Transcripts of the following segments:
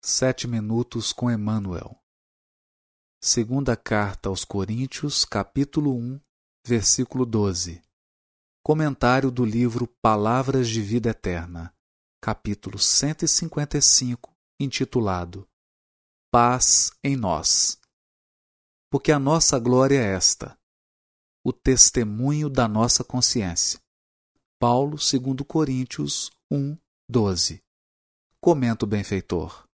Sete minutos com Emmanuel. Segunda carta aos Coríntios, capítulo 1, versículo 12. Comentário do livro Palavras de Vida Eterna, capítulo 155, intitulado Paz em nós. Porque a nossa glória é esta: o testemunho da nossa consciência. Paulo, 2 Coríntios 1, 12. Comenta o benfeitor.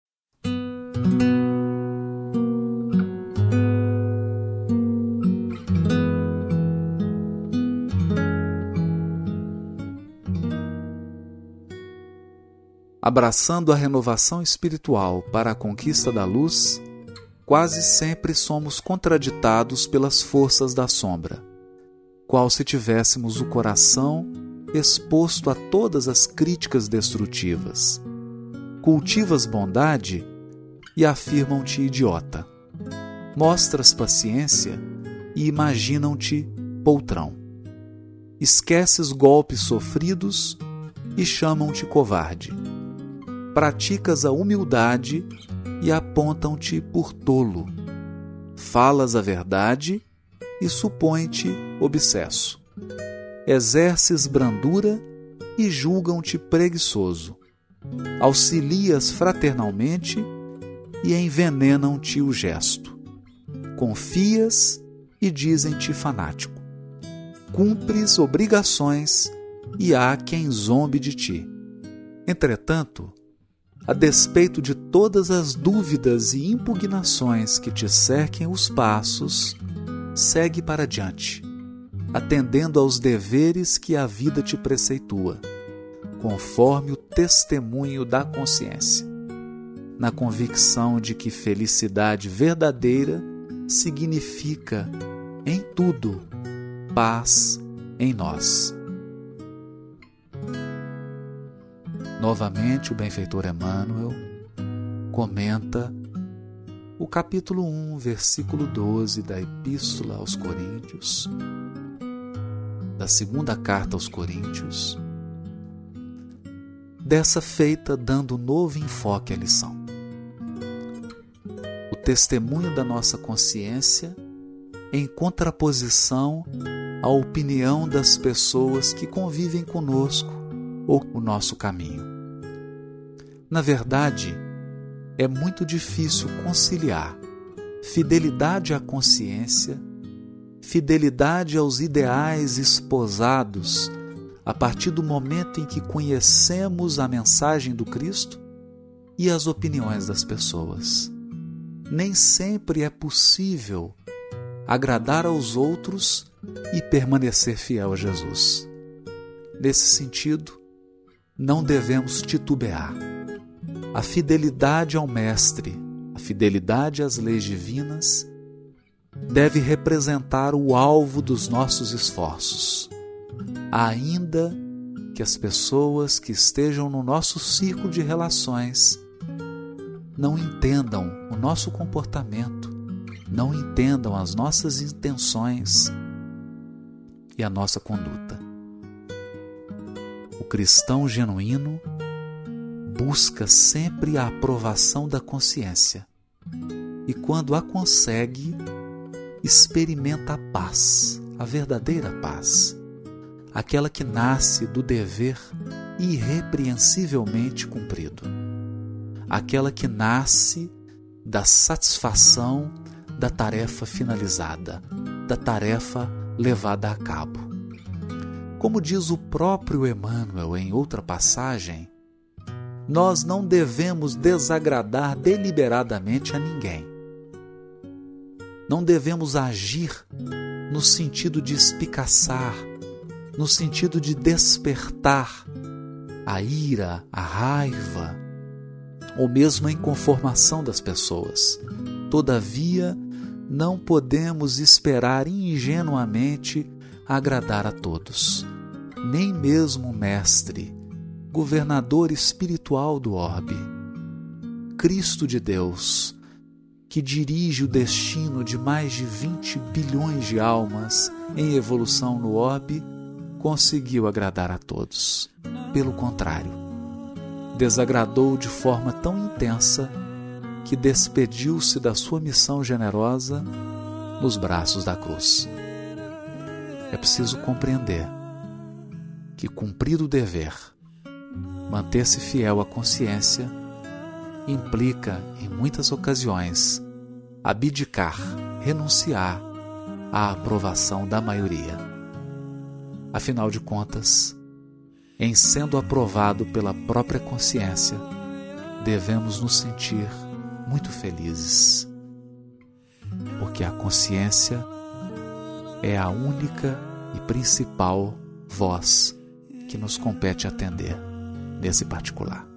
Abraçando a renovação espiritual para a conquista da luz, quase sempre somos contraditados pelas forças da sombra, qual se tivéssemos o coração exposto a todas as críticas destrutivas. Cultivas bondade e afirmam-te idiota. Mostras paciência e imaginam-te poltrão. Esqueces golpes sofridos e chamam-te covarde. Praticas a humildade e apontam-te por tolo. Falas a verdade e supõe-te obsesso. Exerces brandura e julgam-te preguiçoso. Auxilias fraternalmente e envenenam-te o gesto. Confias e dizem-te fanático. Cumpres obrigações e há quem zombe de ti. Entretanto, a despeito de todas as dúvidas e impugnações que te cerquem os passos, segue para diante, atendendo aos deveres que a vida te preceitua, conforme o testemunho da consciência na convicção de que felicidade verdadeira significa, em tudo, paz em nós. Novamente, o benfeitor Emmanuel comenta o capítulo 1, versículo 12 da Epístola aos Coríntios, da segunda carta aos Coríntios, dessa feita dando novo enfoque à lição. Testemunho da nossa consciência em contraposição à opinião das pessoas que convivem conosco ou o nosso caminho. Na verdade, é muito difícil conciliar fidelidade à consciência, fidelidade aos ideais esposados a partir do momento em que conhecemos a mensagem do Cristo e as opiniões das pessoas nem sempre é possível agradar aos outros e permanecer fiel a Jesus. Nesse sentido, não devemos titubear. A fidelidade ao Mestre, a fidelidade às leis divinas, deve representar o alvo dos nossos esforços, ainda que as pessoas que estejam no nosso círculo de relações não entendam o nosso comportamento, não entendam as nossas intenções e a nossa conduta. Cristão genuíno busca sempre a aprovação da consciência e, quando a consegue, experimenta a paz, a verdadeira paz, aquela que nasce do dever irrepreensivelmente cumprido aquela que nasce da satisfação da tarefa finalizada, da tarefa levada a cabo. Como diz o próprio Emmanuel em outra passagem, nós não devemos desagradar deliberadamente a ninguém. Não devemos agir no sentido de espicaçar, no sentido de despertar a ira, a raiva, ou mesmo a inconformação das pessoas. Todavia, não podemos esperar ingenuamente agradar a todos, nem mesmo Mestre, governador espiritual do orbe, Cristo de Deus, que dirige o destino de mais de 20 bilhões de almas em evolução no orbe, conseguiu agradar a todos. Pelo contrário, desagradou de forma tão intensa que despediu-se da sua missão generosa nos braços da cruz. É preciso compreender que cumprir o dever, manter-se fiel à consciência, implica, em muitas ocasiões, abdicar, renunciar à aprovação da maioria. Afinal de contas, em sendo aprovado pela própria consciência, devemos nos sentir muito felizes, porque a consciência é a única e principal voz que nos compete atender nesse particular.